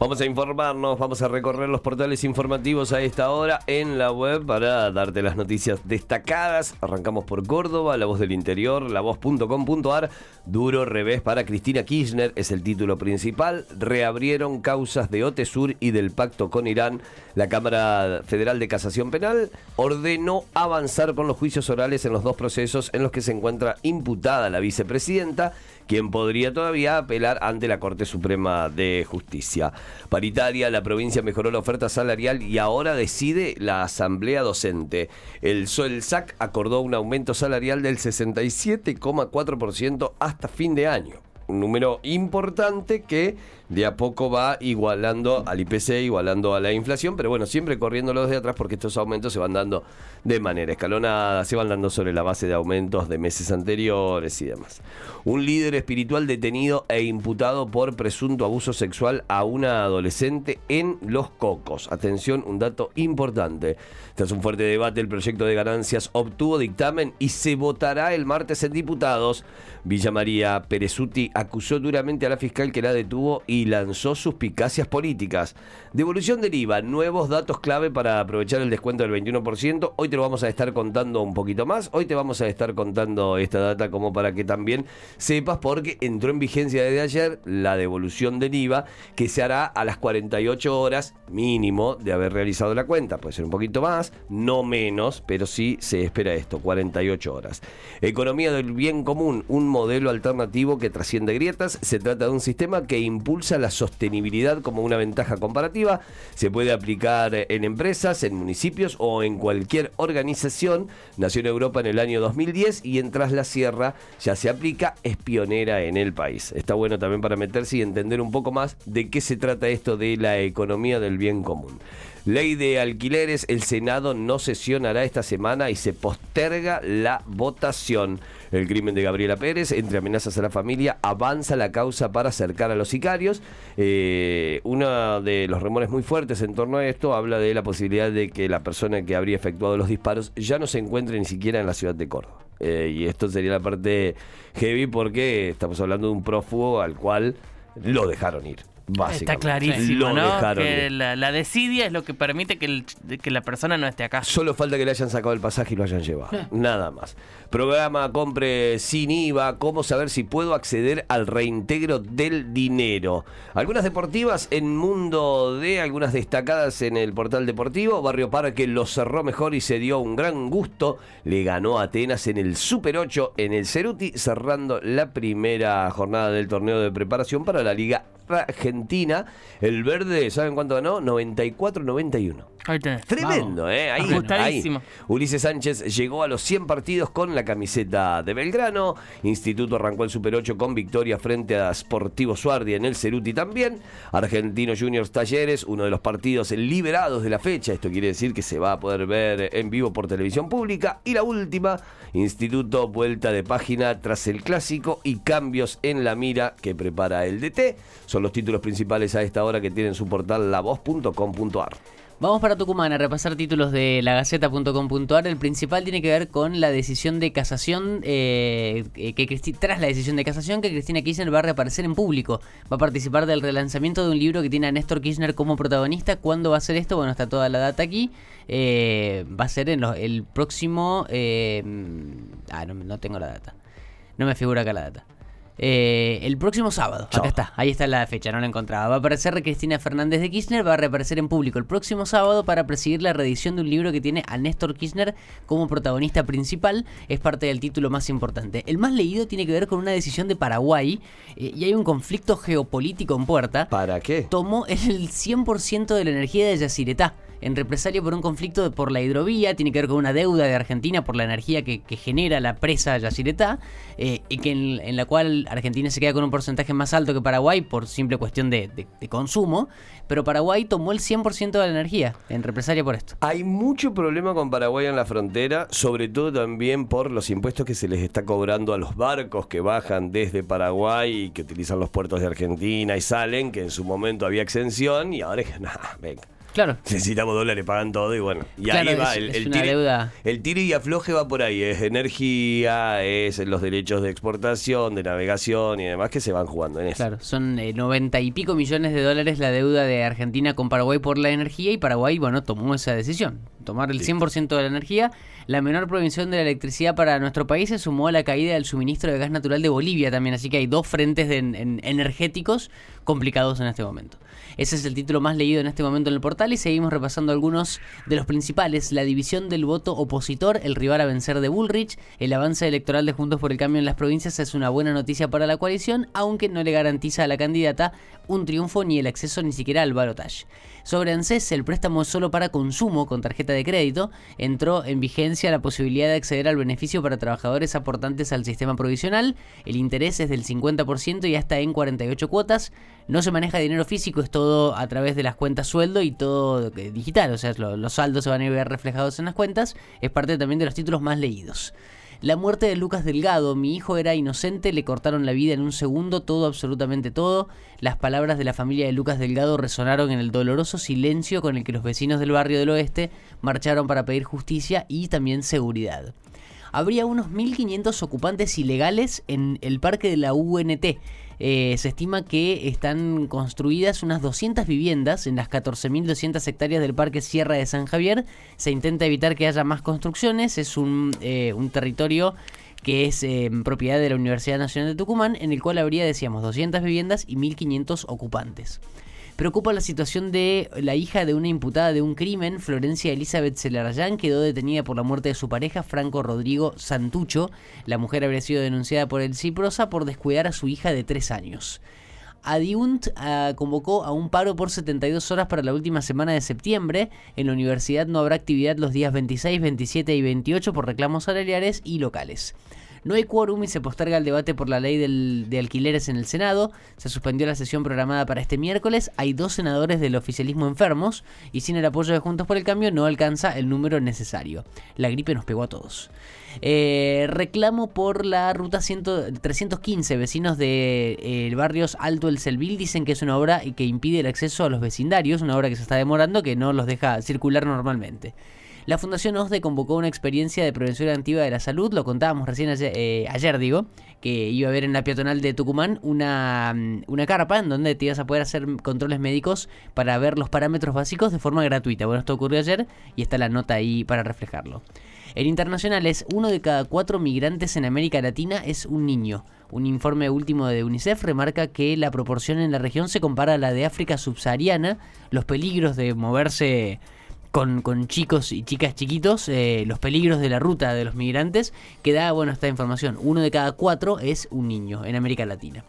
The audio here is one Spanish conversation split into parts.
Vamos a informarnos, vamos a recorrer los portales informativos a esta hora en la web para darte las noticias destacadas. Arrancamos por Córdoba, La Voz del Interior, lavoz.com.ar. Duro revés para Cristina Kirchner es el título principal. Reabrieron causas de OTESUR y del pacto con Irán. La Cámara Federal de Casación Penal ordenó avanzar con los juicios orales en los dos procesos en los que se encuentra imputada la vicepresidenta quien podría todavía apelar ante la Corte Suprema de Justicia. Paritaria, la provincia mejoró la oferta salarial y ahora decide la Asamblea Docente. El SOELSAC acordó un aumento salarial del 67,4% hasta fin de año. Un número importante que de a poco va igualando al IPC, igualando a la inflación, pero bueno, siempre corriendo los de atrás porque estos aumentos se van dando de manera escalonada, se van dando sobre la base de aumentos de meses anteriores y demás. Un líder espiritual detenido e imputado por presunto abuso sexual a una adolescente en Los Cocos. Atención, un dato importante. Tras un fuerte debate, el proyecto de ganancias obtuvo dictamen y se votará el martes en diputados. Villa María Perezuti acusó duramente a la fiscal que la detuvo y lanzó suspicacias políticas. Devolución del IVA, nuevos datos clave para aprovechar el descuento del 21%. Hoy te lo vamos a estar contando un poquito más. Hoy te vamos a estar contando esta data como para que también sepas porque entró en vigencia desde ayer la devolución del IVA que se hará a las 48 horas mínimo de haber realizado la cuenta. Puede ser un poquito más, no menos, pero sí se espera esto, 48 horas. Economía del bien común, un modelo alternativo que trasciende grietas. Se trata de un sistema que impulsa la sostenibilidad como una ventaja comparativa. Se puede aplicar en empresas, en municipios o en cualquier organización. Nació en Europa en el año 2010 y en Tras la Sierra ya se aplica, es pionera en el país. Está bueno también para meterse y entender un poco más de qué se trata esto de la economía del bien común. Ley de alquileres, el Senado no sesionará esta semana y se posterga la votación. El crimen de Gabriela Pérez, entre amenazas a la familia, avanza la causa para acercar a los sicarios. Eh, uno de los rumores muy fuertes en torno a esto habla de la posibilidad de que la persona que habría efectuado los disparos ya no se encuentre ni siquiera en la ciudad de Córdoba. Eh, y esto sería la parte heavy porque estamos hablando de un prófugo al cual lo dejaron ir. Está clarísimo, ¿no? Que la, desidia es lo que permite que, que, la persona no esté acá. Solo falta que le hayan sacado el pasaje y lo hayan llevado. Nada más. Programa Compre sin IVA. ¿Cómo saber si puedo acceder al reintegro del dinero? Algunas deportivas en Mundo de algunas destacadas en el portal deportivo. Barrio Parque lo cerró mejor y se dio un gran gusto. Le ganó a Atenas en el Super 8 en el Ceruti, cerrando la primera jornada del torneo de preparación para la Liga Argentina. El verde, ¿saben cuánto ganó? 94-91. Tremendo, ¿eh? Ahí, Ulises Sánchez llegó a los 100 partidos con la camiseta de Belgrano. Instituto arrancó el Super 8 con victoria frente a Sportivo Suardi en el Ceruti también. Argentino Juniors Talleres, uno de los partidos liberados de la fecha. Esto quiere decir que se va a poder ver en vivo por televisión pública. Y la última, Instituto Vuelta de Página tras el clásico y cambios en la mira que prepara el DT. Son los títulos principales a esta hora que tienen su portal lavoz.com.ar. Vamos para Tucumán a repasar títulos de lagaceta.com.ar. El principal tiene que ver con la decisión de casación, eh, que tras la decisión de casación que Cristina Kirchner va a reaparecer en público. Va a participar del relanzamiento de un libro que tiene a Néstor Kirchner como protagonista. ¿Cuándo va a ser esto? Bueno, está toda la data aquí. Eh, va a ser en el próximo... Eh, ah, no, no tengo la data. No me figura acá la data. Eh, el próximo sábado. Acá está, ahí está la fecha, no la encontraba. Va a aparecer Cristina Fernández de Kirchner, va a reaparecer en público el próximo sábado para presidir la reedición de un libro que tiene a Néstor Kirchner como protagonista principal. Es parte del título más importante. El más leído tiene que ver con una decisión de Paraguay eh, y hay un conflicto geopolítico en puerta. ¿Para qué? Tomó el 100% de la energía de Yacyretá en represalia por un conflicto por la hidrovía, tiene que ver con una deuda de Argentina por la energía que, genera la presa Yacyretá, eh, y que en, la cual Argentina se queda con un porcentaje más alto que Paraguay por simple cuestión de, consumo, pero Paraguay tomó el 100% de la energía en represalia por esto. Hay mucho problema con Paraguay en la frontera, sobre todo también por los impuestos que se les está cobrando a los barcos que bajan desde Paraguay y que utilizan los puertos de Argentina y salen, que en su momento había exención y ahora es nada, venga. Claro. Necesitamos dólares, pagan todo y bueno. Y Claro, ahí va es- el, es el una tire- deuda. el tire y afloje va por ahí. Es energía, es los derechos de exportación, de navegación y demás que se van jugando en eso. Claro, son eh, 90 y pico millones de dólares la deuda de Argentina con Paraguay por la energía y Paraguay, bueno, tomó esa decisión, tomar el 100% de la energía. La menor provisión de la electricidad para nuestro país se sumó a la caída del suministro de gas natural de Bolivia también, así que hay dos frentes de en- en- energéticos complicados en este momento. Ese es el título más leído en este momento en el portal y seguimos repasando algunos de los principales. La división del voto opositor, el rival a vencer de Bullrich, el avance electoral de Juntos por el Cambio en las provincias es una buena noticia para la coalición, aunque no le garantiza a la candidata un triunfo ni el acceso ni siquiera al balotaje. Sobre ANSES, el préstamo es solo para consumo con tarjeta de crédito. Entró en vigencia la posibilidad de acceder al beneficio para trabajadores aportantes al sistema provisional. El interés es del 50% y hasta en 48 cuotas. No se maneja dinero físico, es todo a través de las cuentas sueldo y todo eh, digital. O sea, lo- los saldos se van a ver reflejados en las cuentas. Es parte también de los títulos más leídos. La muerte de Lucas Delgado, mi hijo era inocente, le cortaron la vida en un segundo, todo, absolutamente todo. Las palabras de la familia de Lucas Delgado resonaron en el doloroso silencio con el que los vecinos del barrio del oeste marcharon para pedir justicia y también seguridad. Habría unos 1.500 ocupantes ilegales en el parque de la UNT. Eh, se estima que están construidas unas 200 viviendas en las 14.200 hectáreas del Parque Sierra de San Javier. Se intenta evitar que haya más construcciones. Es un, eh, territorio que es eh, propiedad de la Universidad Nacional de Tucumán, en el cual habría, decíamos, 200 viviendas y 1.500 ocupantes. Preocupa la situación de la hija de una imputada de un crimen, Florencia Elizabeth Celarayán, quedó detenida por la muerte de su pareja, Franco Rodrigo Santucho. La mujer habría sido denunciada por el Ciprosa por descuidar a su hija de tres años. Adiunt ah, convocó a un paro por 72 horas para la última semana de septiembre. En la universidad no habrá actividad los días 26, 27 y 28 por reclamos salariales y locales. No hay quórum y se posterga el debate por la ley de alquileres en el Senado. Se suspendió la sesión programada para este miércoles. Hay dos senadores del oficialismo enfermos y sin el apoyo de Juntos por el Cambio no alcanza el número necesario. La gripe nos pegó a todos. Eh, reclamo por la ruta 100 315. Vecinos de eh, barrios Alto El Selvil dicen que es una obra que impide el acceso a los vecindarios, una obra que se está demorando que no los deja circular normalmente. La Fundación OSDE convocó una experiencia de prevención activa de la salud, lo contábamos recién ayer, eh, ayer, digo, que iba a haber en la peatonal de Tucumán una, mm, una carpa en donde te ibas a poder hacer controles médicos para ver los parámetros básicos de forma gratuita. Bueno, esto ocurrió ayer y está la nota ahí para reflejarlo. En internacionales, uno de cada cuatro migrantes en América Latina es un niño. Un informe último de UNICEF remarca que la proporción en la región se compara a la de África subsahariana. Los peligros de moverse con, chicos y chicas chiquitos, eh, los peligros de la ruta de los migrantes, que da, bueno, esta información. Uno de cada cuatro es un niño en América Latina.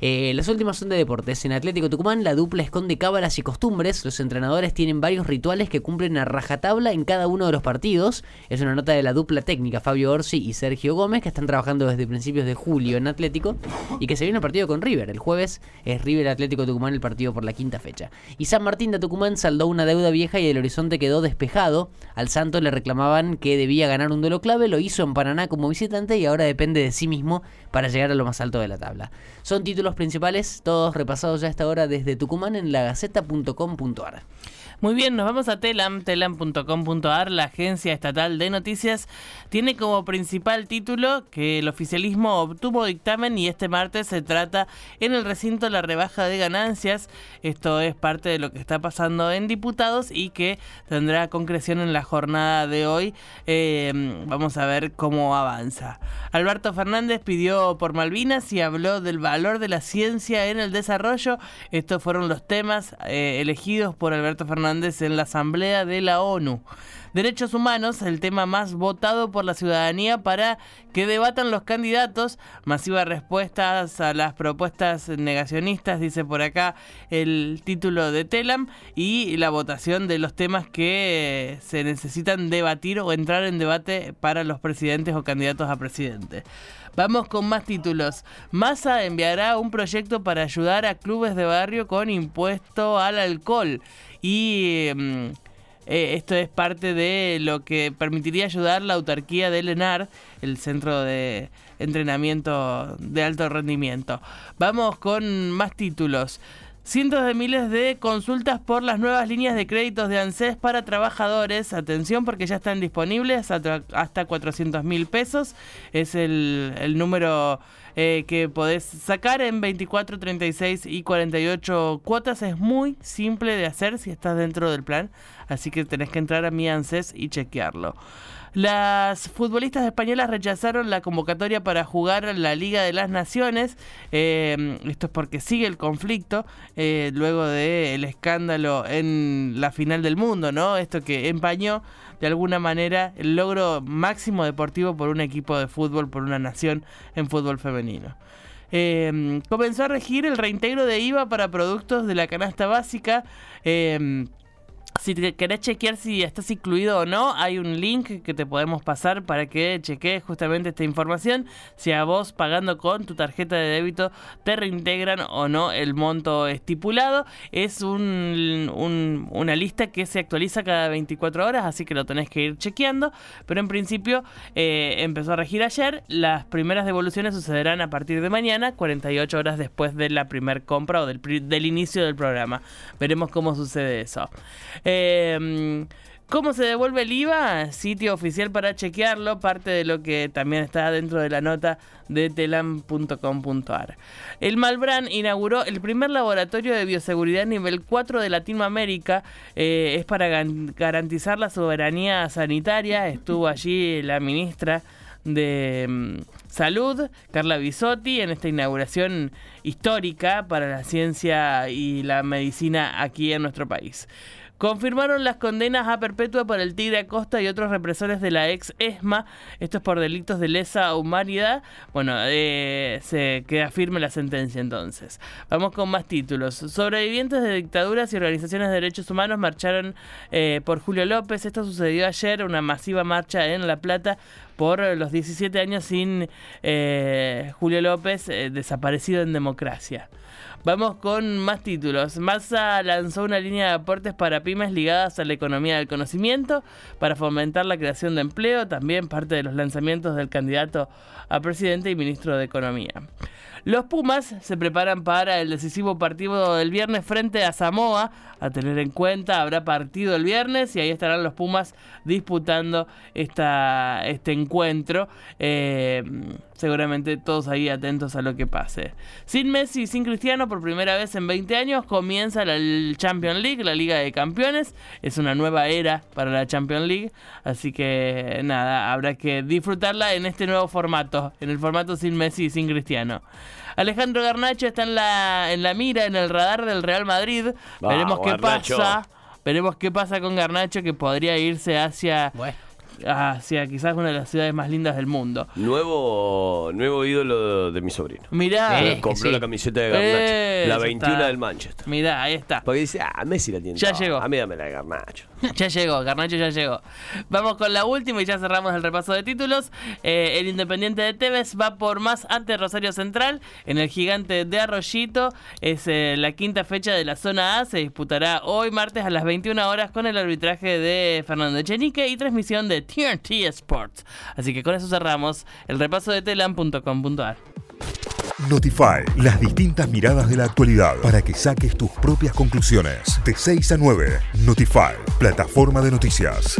Eh, las últimas son de deportes. En Atlético Tucumán la dupla esconde cábalas y costumbres. Los entrenadores tienen varios rituales que cumplen a rajatabla en cada uno de los partidos. Es una nota de la dupla técnica Fabio Orsi y Sergio Gómez que están trabajando desde principios de julio en Atlético y que se viene el partido con River. El jueves es River Atlético Tucumán el partido por la quinta fecha. Y San Martín de Tucumán saldó una deuda vieja y el horizonte quedó despejado. Al Santo le reclamaban que debía ganar un duelo clave, lo hizo en Paraná como visitante y ahora depende de sí mismo para llegar a lo más alto de la tabla. Son títulos principales, todos repasados ya a esta hora desde Tucumán en lagaceta.com.ar. Muy bien, nos vamos a Telam, telam.com.ar, la agencia estatal de noticias, tiene como principal título que el oficialismo obtuvo dictamen y este martes se trata en el recinto la rebaja de ganancias. Esto es parte de lo que está pasando en diputados y que tendrá concreción en la jornada de hoy. Eh, vamos a ver cómo avanza. Alberto Fernández pidió por Malvinas y habló del valor de la ciencia en el desarrollo. Estos fueron los temas eh, elegidos por Alberto Fernández en la Asamblea de la ONU. Derechos humanos, el tema más votado por la ciudadanía para que debatan los candidatos. Masivas respuestas a las propuestas negacionistas, dice por acá el título de Telam, y la votación de los temas que se necesitan debatir o entrar en debate para los presidentes o candidatos a presidente. Vamos con más títulos. Massa enviará un proyecto para ayudar a clubes de barrio con impuesto al alcohol. Y mm, eh, esto es parte de lo que permitiría ayudar la autarquía del ENAR, el centro de entrenamiento de alto rendimiento. Vamos con más títulos. Cientos de miles de consultas por las nuevas líneas de créditos de ANSES para trabajadores. Atención porque ya están disponibles hasta 400 mil pesos. Es el, número eh, que podés sacar en 24, 36 y 48 cuotas. Es muy simple de hacer si estás dentro del plan. Así que tenés que entrar a mi ANSES y chequearlo. Las futbolistas españolas rechazaron la convocatoria para jugar la Liga de las Naciones. Eh, esto es porque sigue el conflicto eh, luego del escándalo en la final del mundo, ¿no? Esto que empañó de alguna manera el logro máximo deportivo por un equipo de fútbol, por una nación en fútbol femenino. Eh, comenzó a regir el reintegro de IVA para productos de la canasta básica. Si querés chequear si estás incluido o no, hay un link que te podemos pasar para que chequees justamente esta información. Si a vos pagando con tu tarjeta de débito te reintegran o no el monto estipulado. Es un, una lista que se actualiza cada 24 horas, así que lo tenés que ir chequeando. Pero en principio eh, empezó a regir ayer. Las primeras devoluciones sucederán a partir de mañana, 48 horas después de la primer compra o del, del inicio del programa. Veremos cómo sucede eso. Eh, ¿Cómo se devuelve el IVA? Sitio oficial para chequearlo, parte de lo que también está dentro de la nota de telam.com.ar. El Malbrán inauguró el primer laboratorio de bioseguridad nivel 4 de Latinoamérica. Eh, es para garantizar la soberanía sanitaria. Estuvo allí la ministra de mm, Salud, Carla Bisotti, en esta inauguración histórica para la ciencia y la medicina aquí en nuestro país. Confirmaron las condenas a perpetua por el Tigre Acosta y otros represores de la ex ESMA. Esto es por delitos de lesa humanidad. Bueno, eh, se queda firme la sentencia entonces. Vamos con más títulos. Sobrevivientes de dictaduras y organizaciones de derechos humanos marcharon eh, por Julio López. Esto sucedió ayer, una masiva marcha en La Plata por los 17 años sin eh, Julio López desaparecido en democracia. Vamos con más títulos. Massa lanzó una línea de aportes para pymes ligadas a la economía del conocimiento para fomentar la creación de empleo, también parte de los lanzamientos del candidato a presidente y ministro de Economía. Los Pumas se preparan para el decisivo partido del viernes frente a Samoa. A tener en cuenta, habrá partido el viernes y ahí estarán los Pumas disputando esta, este encuentro. Eh, seguramente todos ahí atentos a lo que pase. Sin Messi y sin Cristiano, por primera vez en 20 años, comienza la Champions League, la Liga de Campeones. Es una nueva era para la Champions League. Así que nada, habrá que disfrutarla en este nuevo formato, en el formato sin Messi y sin Cristiano. Alejandro Garnacho está en la, en la mira, en el radar del Real Madrid. Veremos qué pasa. Veremos qué pasa con Garnacho que podría irse hacia hacia quizás una de las ciudades más lindas del mundo. Nuevo nuevo ídolo de mi sobrino. Mirá. compró la camiseta de Garnacho. la 21 del Manchester. Mirá, ahí está. Porque dice, ah, Messi la tiene. Ya llegó. A mí dame la de Garnacho. ya llegó, Garnacho ya llegó. Vamos con la última y ya cerramos el repaso de títulos. Eh, el Independiente de Tevez va por más ante Rosario Central en el gigante de Arroyito. Es eh, la quinta fecha de la zona A. Se disputará hoy martes a las 21 horas con el arbitraje de Fernando Echenique y transmisión de TNT Sports. Así que con eso cerramos el repaso de telam.com.ar. Notify, las distintas miradas de la actualidad para que saques tus propias conclusiones. De 6 a 9, Notify, plataforma de noticias.